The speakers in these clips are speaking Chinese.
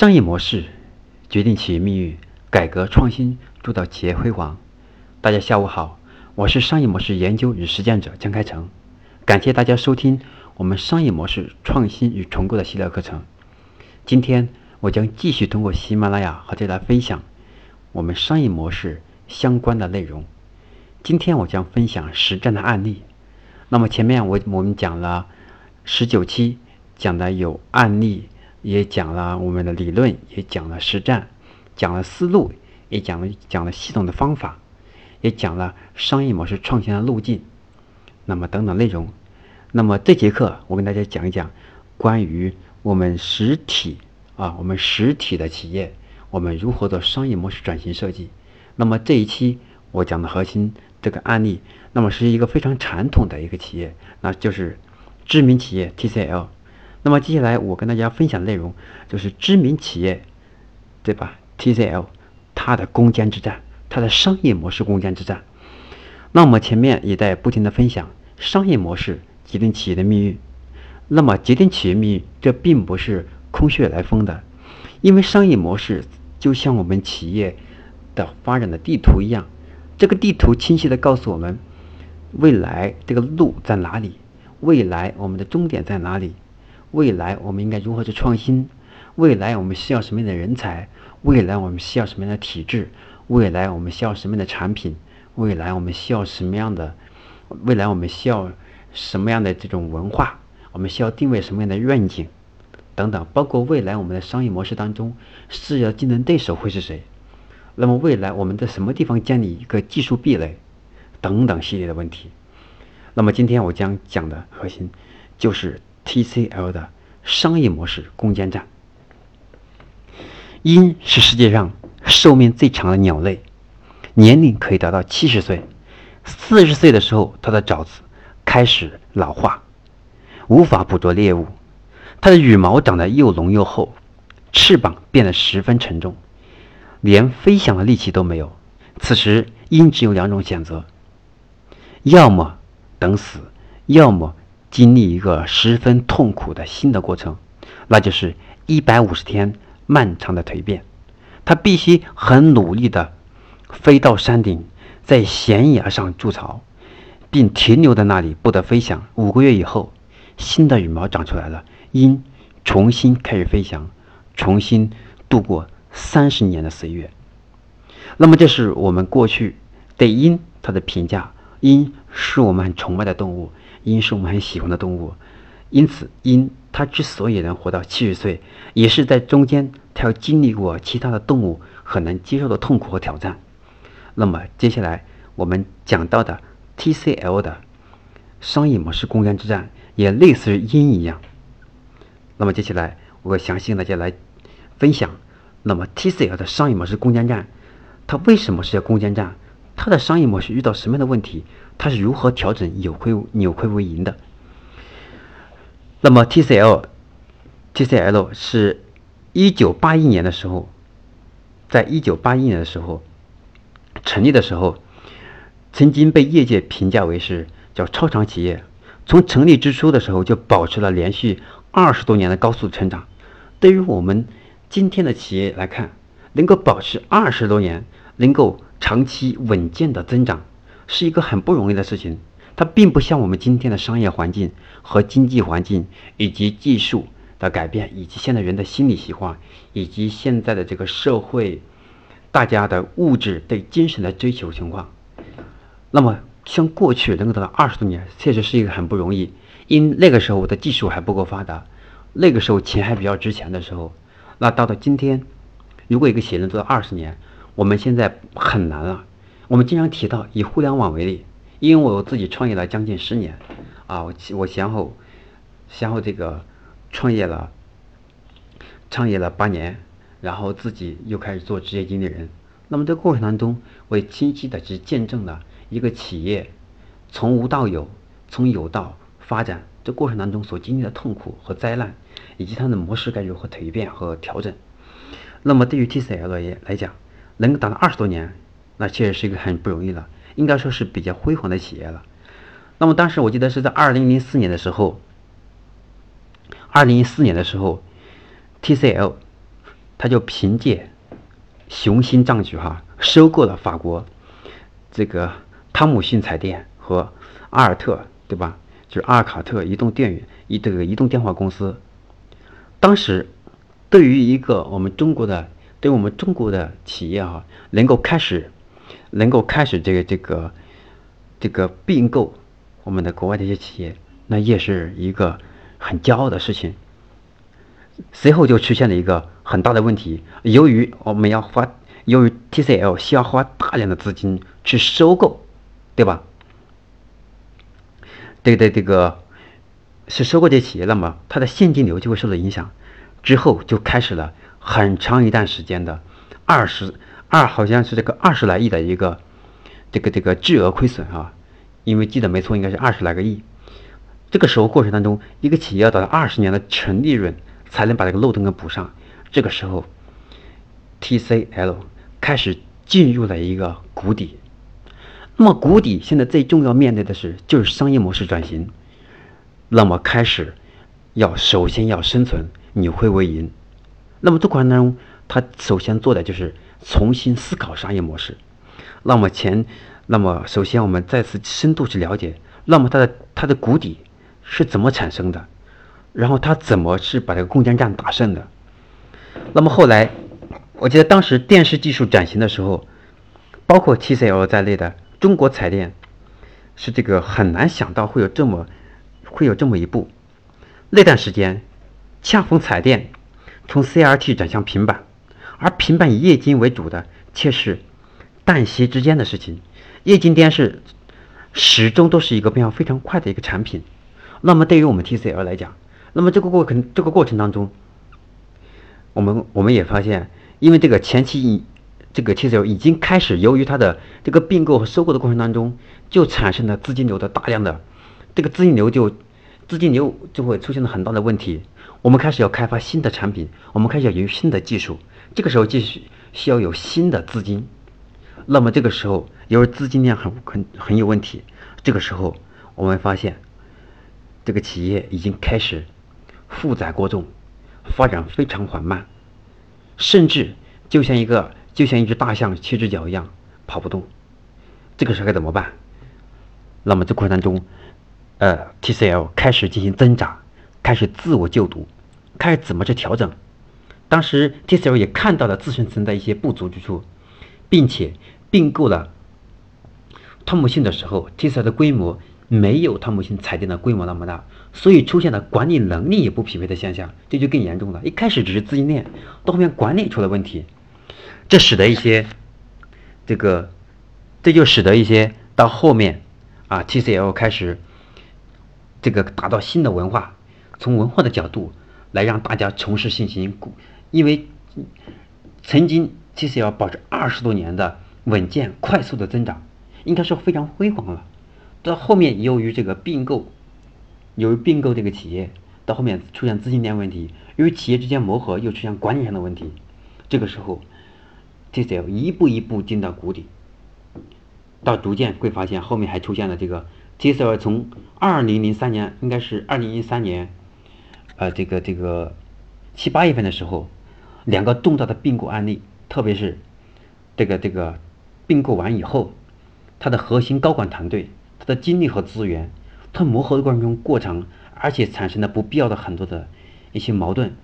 商业模式决定企业命运，改革创新铸造企业辉煌。大家下午好，我是商业模式研究与实践者江开成，感谢大家收听我们商业模式创新与重构的系列课程。今天我将继续通过喜马拉雅和大家分享我们商业模式相关的内容。今天我将分享实战的案例。那么前面我我们讲了十九期，讲的有案例。也讲了我们的理论，也讲了实战，讲了思路，也讲了讲了系统的方法，也讲了商业模式创新的路径，那么等等内容。那么这节课我跟大家讲一讲关于我们实体啊，我们实体的企业，我们如何做商业模式转型设计。那么这一期我讲的核心这个案例，那么是一个非常传统的一个企业，那就是知名企业 TCL。那么接下来我跟大家分享的内容就是知名企业，对吧？TCL 它的攻坚之战，它的商业模式攻坚之战。那我们前面也在不停的分享，商业模式决定企业的命运。那么决定企业命运，这并不是空穴来风的，因为商业模式就像我们企业的发展的地图一样，这个地图清晰的告诉我们未来这个路在哪里，未来我们的终点在哪里。未来我们应该如何去创新？未来我们需要什么样的人才？未来我们需要什么样的体制？未来我们需要什么样的产品？未来我们需要什么样的？未来我们需要什么样的这种文化？我们需要定位什么样的愿景？等等，包括未来我们的商业模式当中，事业竞争对手会是谁？那么未来我们在什么地方建立一个技术壁垒？等等系列的问题。那么今天我将讲的核心就是。TCL 的商业模式攻坚战。鹰是世界上寿命最长的鸟类，年龄可以达到七十岁。四十岁的时候，它的爪子开始老化，无法捕捉猎物。它的羽毛长得又浓又厚，翅膀变得十分沉重，连飞翔的力气都没有。此时，鹰只有两种选择：要么等死，要么。经历一个十分痛苦的新的过程，那就是一百五十天漫长的蜕变。他必须很努力的飞到山顶，在悬崖上筑巢，并停留在那里不得飞翔。五个月以后，新的羽毛长出来了，鹰重新开始飞翔，重新度过三十年的岁月。那么，这是我们过去对鹰它的评价。鹰是我们很崇拜的动物。鹰是我们很喜欢的动物，因此鹰它之所以能活到七十岁，也是在中间它要经历过其他的动物很难接受的痛苦和挑战。那么接下来我们讲到的 TCL 的商业模式攻坚之战，也类似于鹰一样。那么接下来我详细跟大家来分享，那么 TCL 的商业模式攻坚战，它为什么是要攻坚战？它的商业模式遇到什么样的问题？它是如何调整扭亏扭亏为盈的？那么 TCL，TCL 是一九八一年的时候，在一九八一年的时候成立的时候，曾经被业界评价为是叫超长企业。从成立之初的时候就保持了连续二十多年的高速成长。对于我们今天的企业来看，能够保持二十多年，能够长期稳健的增长。是一个很不容易的事情，它并不像我们今天的商业环境和经济环境，以及技术的改变，以及现在人的心理习惯，以及现在的这个社会，大家的物质对精神的追求情况。那么，像过去能够得到二十多年，确实是一个很不容易，因那个时候的技术还不够发达，那个时候钱还比较值钱的时候。那到了今天，如果一个企业能做到二十年，我们现在很难了。我们经常提到以互联网为例，因为我自己创业了将近十年，啊，我我先后先后这个创业了，创业了八年，然后自己又开始做职业经理人。那么这过程当中，我也清晰的去见证了一个企业从无到有，从有到发展这过程当中所经历的痛苦和灾难，以及它的模式该如何蜕变和调整。那么对于 TCL 来来讲，能够达到二十多年。那确实是一个很不容易了，应该说是比较辉煌的企业了。那么当时我记得是在二零零四年的时候，二零一四年的时候，TCL 它就凭借雄心壮举哈，收购了法国这个汤姆逊彩电和阿尔特，对吧？就是阿尔卡特移动电源一这个移动电话公司。当时对于一个我们中国的，对我们中国的企业哈，能够开始能够开始这个这个这个并购我们的国外的一些企业，那也是一个很骄傲的事情。随后就出现了一个很大的问题，由于我们要花，由于 TCL 需要花大量的资金去收购，对吧？对对，这个是收购这些企业，那么它的现金流就会受到影响，之后就开始了很长一段时间的二十二，好像是这个二十来亿的一个这个这个巨额亏损啊，因为记得没错，应该是二十来个亿。这个时候过程当中，一个企业要达到二十年的纯利润。才能把这个漏洞给补上。这个时候，TCL 开始进入了一个谷底。那么谷底现在最重要面对的是就是商业模式转型。那么开始要首先要生存，扭亏为盈。那么这过程当中，他首先做的就是重新思考商业模式。那么前，那么首先我们再次深度去了解，那么它的它的谷底是怎么产生的？然后它怎么是把这个攻坚战打胜的？那么后来，我记得当时电视技术转型的时候，包括 TCL 在内的中国彩电，是这个很难想到会有这么会有这么一步。那段时间，恰逢彩电从 CRT 转向平板，而平板以液晶为主的却是旦夕之间的事情。液晶电视始终都是一个变化非常快的一个产品。那么对于我们 TCL 来讲，那么这个过程，这个过程当中，我们我们也发现，因为这个前期已，这个 TCL 已经开始，由于它的这个并购和收购的过程当中，就产生了资金流的大量的，这个资金流就资金流就会出现了很大的问题。我们开始要开发新的产品，我们开始要研究新的技术，这个时候继续需要有新的资金。那么这个时候，由于资金量很很很有问题，这个时候我们发现，这个企业已经开始。负载过重，发展非常缓慢，甚至就像一个就像一只大象七只脚一样跑不动。这个时候该怎么办？那么这过程当中，呃，TCL 开始进行挣扎，开始自我救读，开始怎么去调整？当时 TCL 也看到了自身存在一些不足之处，并且并购了汤姆逊的时候，TCL 的规模没有汤姆逊彩电的规模那么大。所以出现了管理能力也不匹配的现象，这就更严重了。一开始只是资金链，到后面管理出了问题，这使得一些这个，这就使得一些到后面啊，TCL 开始这个达到新的文化，从文化的角度来让大家重拾信心。因为曾经 TCL 保持二十多年的稳健快速的增长，应该说非常辉煌了。到后面由于这个并购。由于并购这个企业，到后面出现资金链问题，由于企业之间磨合又出现管理上的问题，这个时候，TCL 一步一步进到谷底，到逐渐会发现后面还出现了这个 TCL 从二零零三年，应该是二零一三年，呃，这个这个七八月份的时候，两个重大的并购案例，特别是这个这个并购完以后，它的核心高管团队，它的精力和资源。它磨合的过程中过长，而且产生了不必要的很多的一些矛盾，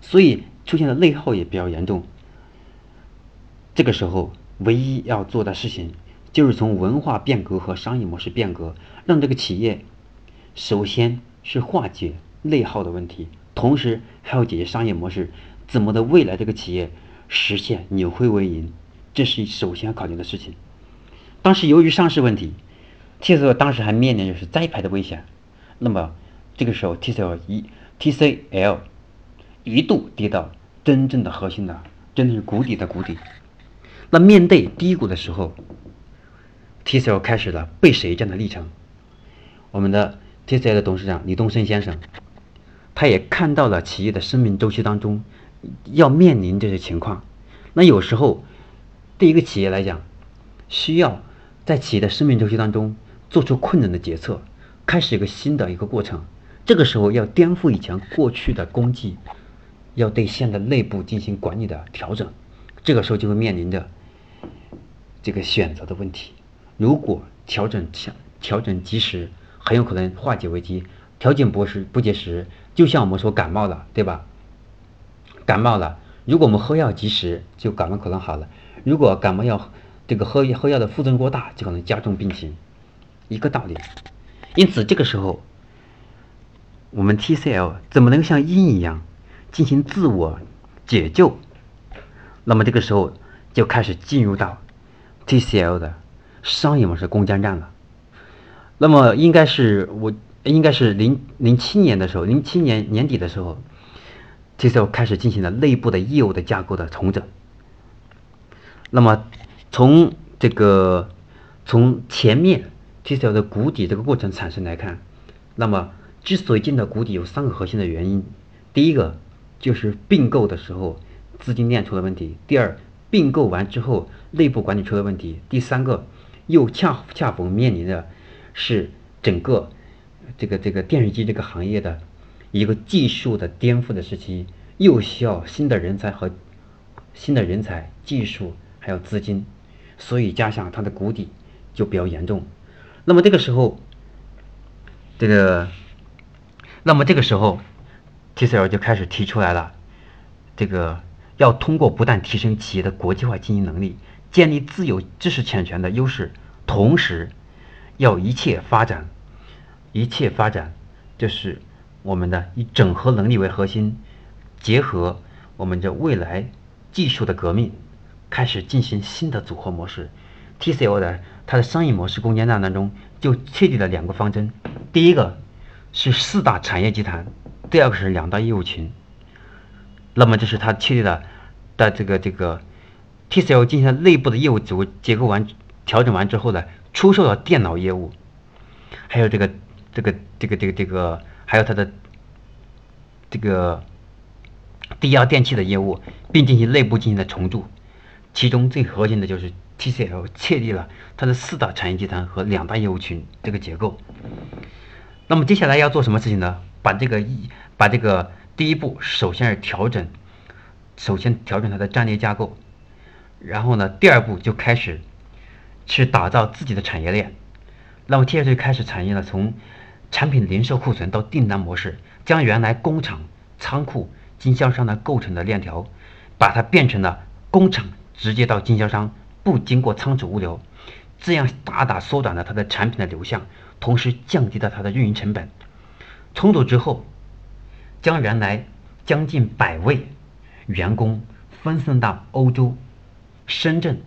所以出现的内耗也比较严重。这个时候，唯一要做的事情就是从文化变革和商业模式变革，让这个企业首先是化解内耗的问题，同时还要解决商业模式怎么的未来这个企业实现扭亏为盈，这是首先要考虑的事情。当时由于上市问题。TCL 当时还面临着是摘牌的危险，那么这个时候 TCL 一 TCL 一度跌到真正的核心的，真的是谷底的谷底。那面对低谷的时候，TCL 开始了背水一战的历程。我们的 TCL 的董事长李东生先生，他也看到了企业的生命周期当中要面临这些情况。那有时候对一个企业来讲，需要在企业的生命周期当中。做出困难的决策，开始一个新的一个过程。这个时候要颠覆以前过去的功绩，要对线的内部进行管理的调整，这个时候就会面临着这个选择的问题。如果调整调调整及时，很有可能化解危机；调整不时不及时，就像我们说感冒了，对吧？感冒了，如果我们喝药及时，就感冒可能好了；如果感冒药这个喝喝药的副作用过大，就可能加重病情，一个道理。因此，这个时候我们 TCL 怎么能像鹰一样进行自我解救？那么这个时候就开始进入到 TCL 的商业模式攻坚战了。那么应该是我应该是零零七年的时候，零七年年底的时候，TCL 开始进行了内部的业务的架构的重整。那么从这个从前面 TCL 的谷底这个过程产生来看，那么之所以进到谷底有三个核心的原因，第一个就是并购的时候资金链出了问题，第二并购完之后内部管理出了问题，第三个又恰恰逢面临的。是整个这个这个电视机这个行业的一个技术的颠覆的时期，又需要新的人才和新的人才、技术还有资金，所以加上它的谷底就比较严重。那么这个时候，这个，那么这个时候，TCL 就开始提出来了，这个要通过不断提升企业的国际化经营能力，建立自有知识产权的优势，同时。要一切发展，一切发展，就是我们的以整合能力为核心，结合我们的未来技术的革命，开始进行新的组合模式。TCL 的它的商业模式攻坚战当中就确立了两个方针：第一个是四大产业集团，第二个是两大业务群。那么这是它确立了的这个这个 TCL 进行内部的业务组结构完调整完之后呢？出售了电脑业务，还有这个这个这个这个这个，还有它的这个低压电器的业务，并进行内部进行的重组。其中最核心的就是 TCL 确立了它的四大产业集团和两大业务群这个结构。那么接下来要做什么事情呢？把这个一把这个第一步，首先是调整，首先调整它的战略架构，然后呢，第二步就开始。去打造自己的产业链，那么 T S 就开始产业了，从产品零售库存到订单模式，将原来工厂、仓库、经销商的构成的链条，把它变成了工厂直接到经销商，不经过仓储物流，这样大大缩短了它的产品的流向，同时降低了它的运营成本。重组之后，将原来将近百位员工分散到欧洲、深圳。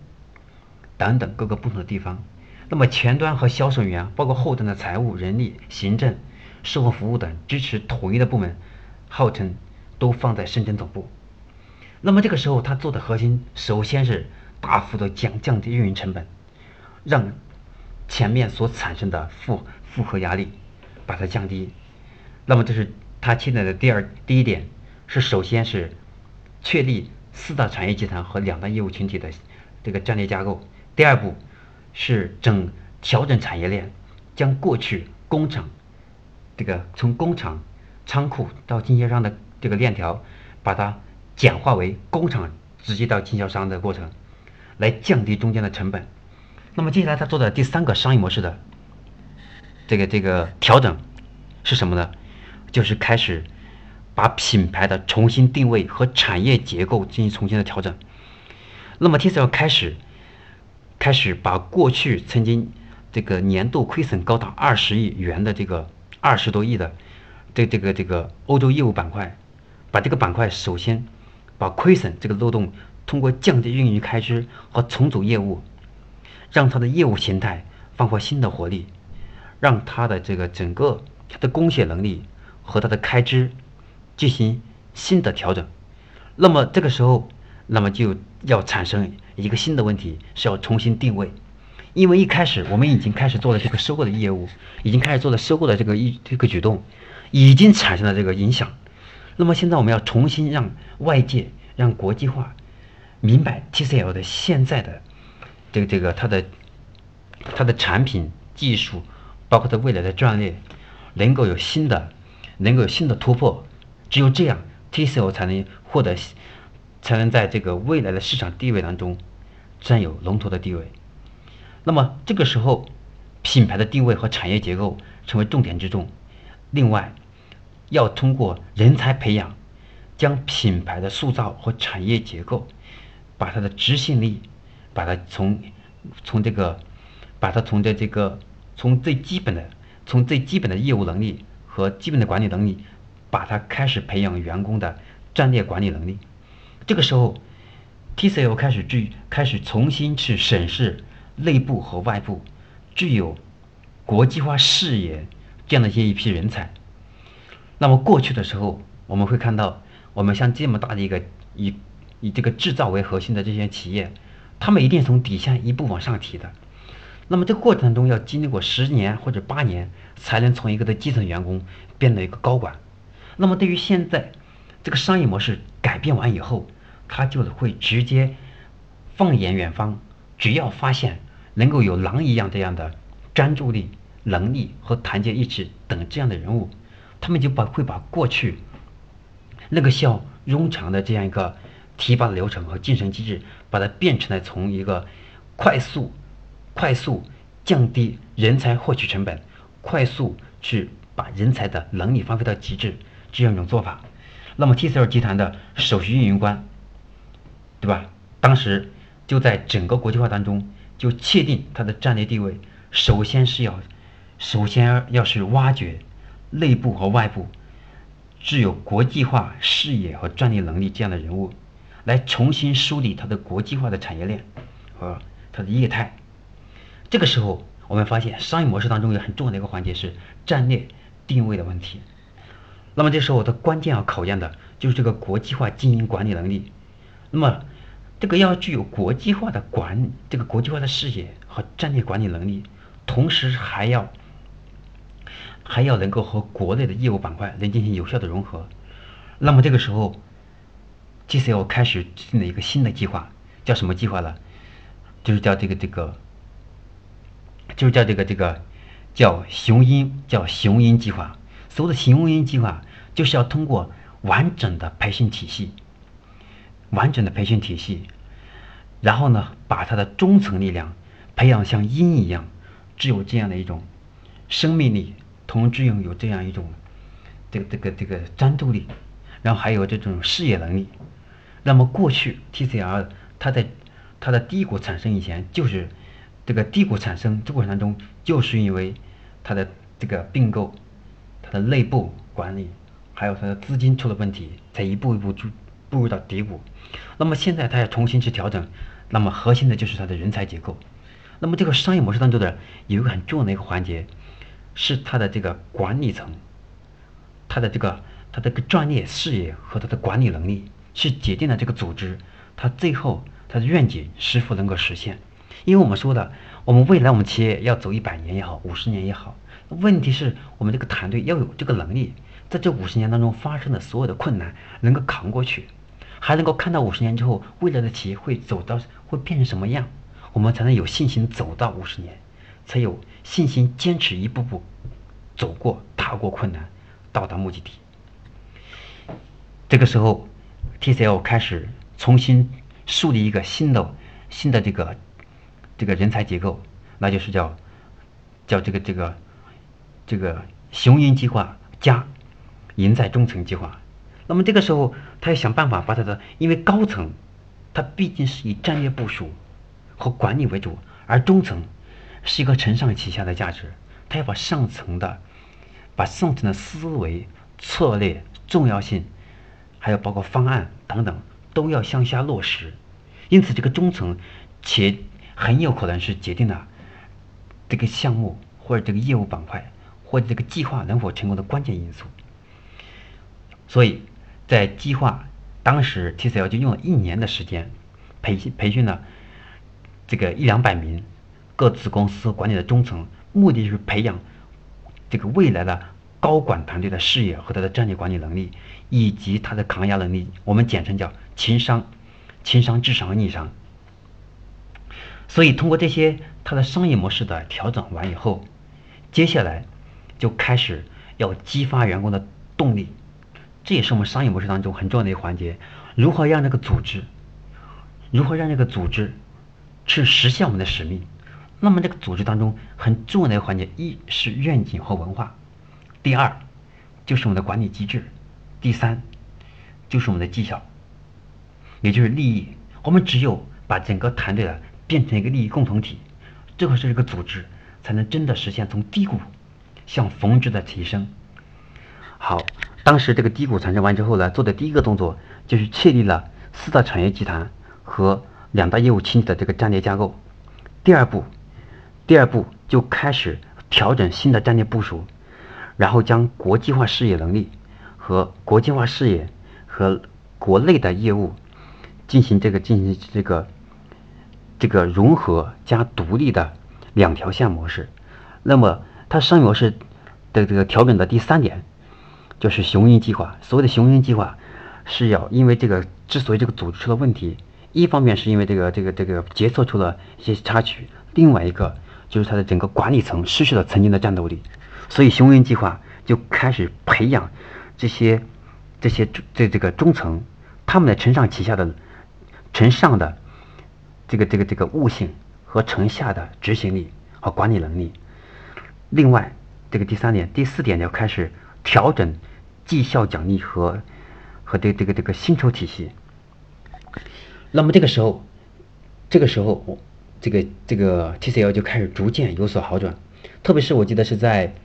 等等各个不同的地方，那么前端和销售员，包括后端的财务、人力、行政、售后服务等支持统一的部门，号称都放在深圳总部。那么这个时候，他做的核心首先是大幅度降降低运营成本，让前面所产生的负负荷压力把它降低。那么这是他现在的第二第一点，是首先是确立四大产业集团和两大业务群体的这个战略架构。第二步是整调整产业链，将过去工厂这个从工厂、仓库到经销商的这个链条，把它简化为工厂直接到经销商的过程，来降低中间的成本。那么接下来他做的第三个商业模式的这个这个调整是什么呢？就是开始把品牌的重新定位和产业结构进行重新的调整。那么 TCL 开始。开始把过去曾经这个年度亏损高达二十亿元的这个二十多亿的这这个这个欧洲业务板块，把这个板块首先把亏损这个漏洞通过降低运营开支和重组业务，让它的业务形态焕发新的活力，让它的这个整个它的供血能力和它的开支进行新的调整。那么这个时候，那么就要产生。一个新的问题是要重新定位，因为一开始我们已经开始做了这个收购的业务，已经开始做了收购的这个一这个举动，已经产生了这个影响。那么现在我们要重新让外界、让国际化明白 TCL 的现在的这个这个它的它的产品技术，包括它未来的战略，能够有新的能够有新的突破。只有这样，TCL 才能获得，才能在这个未来的市场地位当中占有龙头的地位。那么这个时候，品牌的定位和产业结构成为重点之重。另外，要通过人才培养，将品牌的塑造和产业结构，把它的执行力，把它从从这个，把它从这这个从最基本的从最基本的业务能力和基本的管理能力，把它开始培养员工的战略管理能力。这个时候，TCL 开始去开始重新去审视内部和外部具有国际化视野这样的一些一批人才。那么过去的时候，我们会看到，我们像这么大的一个以以这个制造为核心的这些企业，他们一定从底下一步往上提的。那么这个过程中要经历过十年或者八年，才能从一个的基层员工变得一个高管。那么对于现在这个商业模式改变完以后，他就会直接放眼远方，只要发现能够有狼一样这样的专注力、能力和团结意志等这样的人物，他们就把会把过去那个需要冗长的这样一个提拔的流程和晋升机制，把它变成了从一个快速。快速降低人才获取成本，快速去把人才的能力发挥到极致，这样一种做法。那么 TCL 集团的首席运营官，对吧？当时就在整个国际化当中，就确定它的战略地位，首先是要，首先要是挖掘内部和外部具有国际化视野和战略能力这样的人物，来重新梳理它的国际化的产业链和它的业态。这个时候，我们发现商业模式当中有很重要的一个环节是战略定位的问题。那么这时候，它关键要考验的就是这个国际化经营管理能力。那么，这个要具有国际化的管这个国际化的视野和战略管理能力，同时还要还要能够和国内的业务板块能进行有效的融合。那么这个时候，G C L 开始制定了一个新的计划，叫什么计划呢？就是叫这个这个。就是叫这个这个叫雄鹰叫雄鹰计划，所谓的雄鹰计划就是要通过完整的培训体系，完整的培训体系，然后呢，把它的中层力量培养像鹰一样，具有这样的一种生命力，同时拥有这样一种这个这个这个战斗力，然后还有这种事业能力。那么过去 TCL 它在它的低谷产生以前就是。这个低谷产生这过程当中，就是因为它的这个并购、它的内部管理，还有它的资金出了问题，才一步一步就步入到低谷。那么现在它要重新去调整，那么核心的就是它的人才结构。那么这个商业模式当中的有一个很重要的一个环节，是它的这个管理层，它的这个它的个专业视野和它的管理能力，是决定了这个组织它最后它的愿景是否能够实现。因为我们说的，我们未来我们企业要走一百年也好，五十年也好，问题是我们这个团队要有这个能力，在这五十年当中发生的所有的困难能够扛过去，还能够看到五十年之后未来的企业会走到会变成什么样，我们才能有信心走到五十年，才有信心坚持一步步走过踏过困难，到达目的地。这个时候，TCL 开始重新树立一个新的新的这个。这个人才结构，那就是叫叫这个这个这个雄鹰计划加赢在中层计划。那么这个时候，他要想办法把他的，因为高层他毕竟是以战略部署和管理为主，而中层是一个承上启下的价值，他要把上层的把上层的思维、策略、重要性，还有包括方案等等，都要向下落实。因此，这个中层且。很有可能是决定了 这个项目或者这个业务板块或者这个计划能否成功的关键因素。所以在计划当时，TCL 就用了一年的时间培训培训了这个一两百名各子公司管理的中层，目的就是培养这个未来的高管团队的视野和他的战略管理能力，以及他的抗压能力。我们简称叫情商、情商、智商和逆商。所以，通过这些他的商业模式的调整完以后，接下来就开始要激发员工的动力，这也是我们商业模式当中很重要的一个环节。如何让这个组织，如何让这个组织去实现我们的使命？那么这个组织当中很重要的一个环节，一是愿景和文化，第二就是我们的管理机制，第三就是我们的绩效，也就是利益。我们只有把整个团队的变成一个利益共同体，这个是一个组织才能真的实现从低谷向峰值的提升。好，当时这个低谷产生完之后呢，做的第一个动作。就是确立了四大产业集团和两大业务群体的这个战略架构。第二步，第二步就开始调整新的战略部署，然后将国际化视野能力和国际化视野和国内的业务进行这个进行这个这个融合加独立的两条线模式。那么它商业模式的这个调整的第三点就是雄鹰计划。所谓的雄鹰计划。是要因为这个，之所以这个组织出了问题，一方面是因为这个这个这个决策出了一些插曲，另外一个就是它的整个管理层失去了曾经的战斗力，所以雄鹰计划就开始培养这些这些这这个中层，他们的承上启下的承上的这个这个这个悟性和承下的执行力和管理能力。另外，这个第三点、第四点要开始调整绩效奖励和。和这这个这个薪酬体系，那么这个时候，这个时候，这个这个 TCL 就开始逐渐有所好转，特别是我记得是在，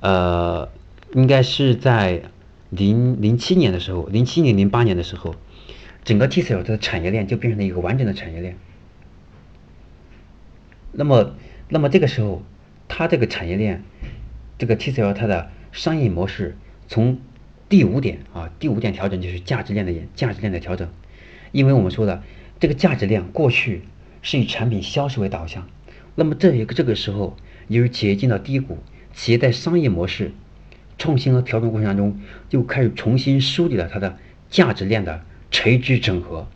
呃，应该是在零零七年的时候，零七年零八年的时候，整个 TCL 的产业链就变成了一个完整的产业链。那么，那么这个时候，它这个产业链，这个 TCL 它的商业模式从第五点啊，第五点调整就是价值链的价值链的调整，因为我们说的这个价值链过去是以产品销售为导向，那么这一个这个时候，由于企业进到低谷，企业在商业模式创新和调整过程当中，就开始重新梳理了它的价值链的垂直整合。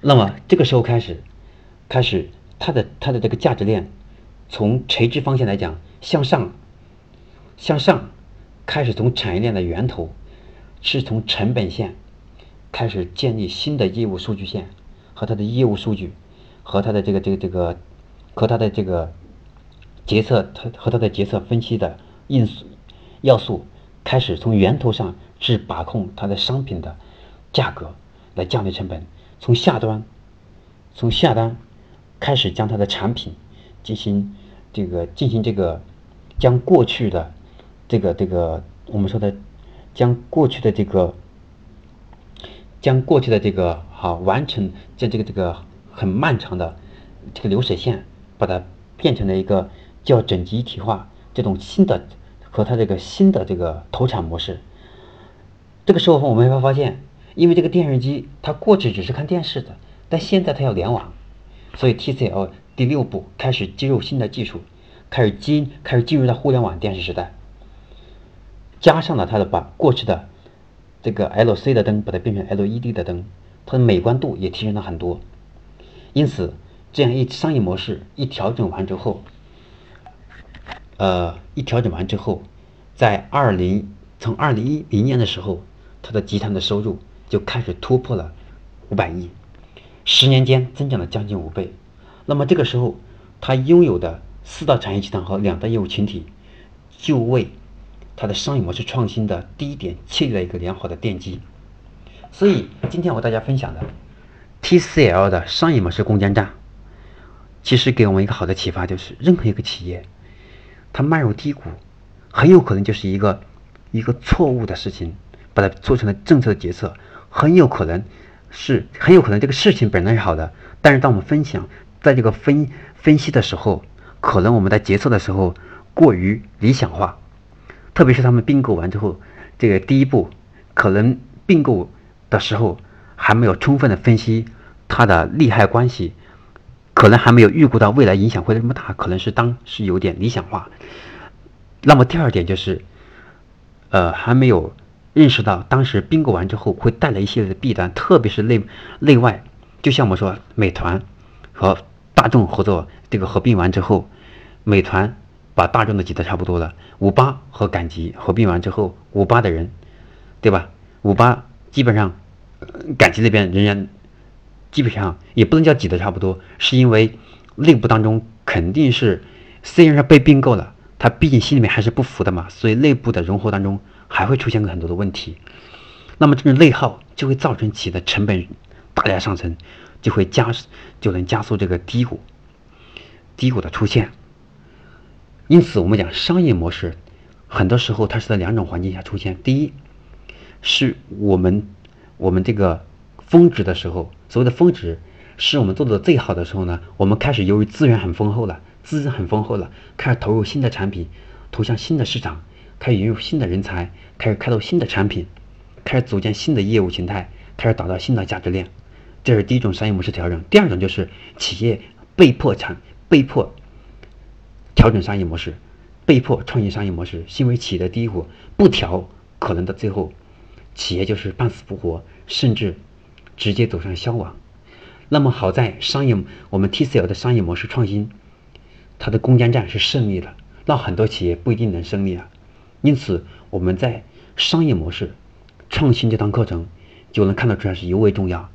那么这个时候开始，开始它的它的这个价值链从垂直方向来讲向上，向上。开始从产业链的源头，是从成本线开始建立新的业务数据线和它的业务数据，和它的这个这个这个和它的这个决策，它和它的决策分析的因素要素，开始从源头上是把控它的商品的价格来降低成本，从下端从下端开始将它的产品进行这个进行这个将过去的。这个这个我们说的，将过去的这个，将过去的这个好完成，将这个这个很漫长的这个流水线，把它变成了一个叫整机一体化这种新的和它这个新的这个投产模式。这个时候我们会发现，因为这个电视机它过去只是看电视的，但现在它要联网，所以 TCL 第六步开始接入新的技术，开始进开始进入到互联网电视时代。加上了它的把过去的这个 LC 的灯把它变成 LED 的灯，它的美观度也提升了很多。因此，这样一商业模式一调整完之后，呃，一调整完之后，在二零从二零一零年的时候，它的集团的收入就开始突破了五百亿，十年间增长了将近五倍。那么这个时候，它拥有的四大产业集团和两大业务群体就为它的商业模式创新的第一点，确立了一个良好的奠基。所以今天我和大家分享的 TCL 的商业模式攻坚战，其实给我们一个好的启发，就是任何一个企业，它迈入低谷，很有可能就是一个一个错误的事情，把它做成了政策的决策，很有可能是很有可能这个事情本来是好的，但是当我们分享在这个分分析的时候，可能我们在决策的时候过于理想化。特别是他们并购完之后，这个第一步可能并购的时候还没有充分的分析它的利害关系，可能还没有预估到未来影响会这么大，可能是当时有点理想化。那么第二点就是，呃，还没有认识到当时并购完之后会带来一系列的弊端，特别是内内外，就像我们说美团和大众合作这个合并完之后，美团。把大众的挤得差不多了。五八和赶集合并完之后，五八的人对吧？五八基本上，赶集那边仍然基本上也不能叫挤得差不多，是因为内部当中肯定是虽然是被并购了，他毕竟心里面还是不服的嘛，所以内部的融合当中还会出现很多的问题。那么这种内耗就会造成企业的成本大量上升，就会加就能加速这个低谷低谷的出现。因此，我们讲商业模式，很多时候它是在两种环境下出现。第一，是我们我们这个峰值的时候，所谓的峰值，是我们做的最好的时候呢。我们开始由于资源很丰厚了，资金很丰厚了，开始投入新的产品，投向新的市场，开始引入新的人才，开始开拓新的产品。开始组建新的业务形态，开始打造新的价值链，这是第一种商业模式调整。第二种就是企业被迫产被迫调整商业模式，被迫创新商业模式，因为企业的低谷不调，可能到最后企业就是半死不活，甚至直接走上消亡。那么好在商业我们 TCL 的商业模式创新，它的攻坚战是胜利了，那很多企业不一定能胜利啊。因此我们在商业模式。创新这堂课程就能看得出来是尤为重要。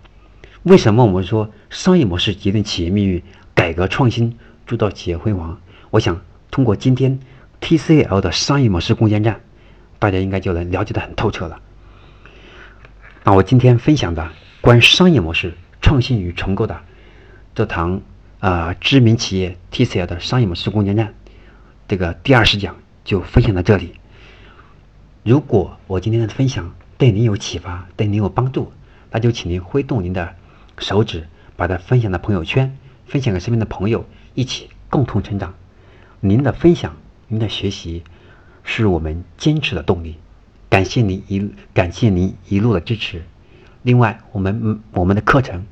为什么我们说商业模式决定企业命运，改革创新铸造企业辉煌？我想通过今天 TCL 的商业模式攻坚战，大家应该就能了解的很透彻了。那我今天分享的关于商业模式创新与重构的这堂啊知名企业 TCL 的商业模式攻坚战，这个第二十讲就分享到这里。如果我今天的分享，对您有启发，对您有帮助，那就请您挥动您的手指，把它分享到朋友圈，分享给身边的朋友，一起共同成长。您的分享，您的学习，是我们坚持的动力。感谢您一感谢您一路的支持。另外，我们我们的课程，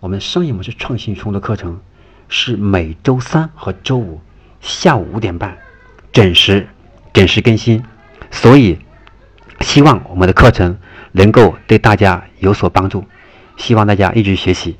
我们商业模式创新中的课程，是每周三和周五下午五点半准时准时更新，所以。希望我们的课程能够对大家有所帮助，希望大家一直学习。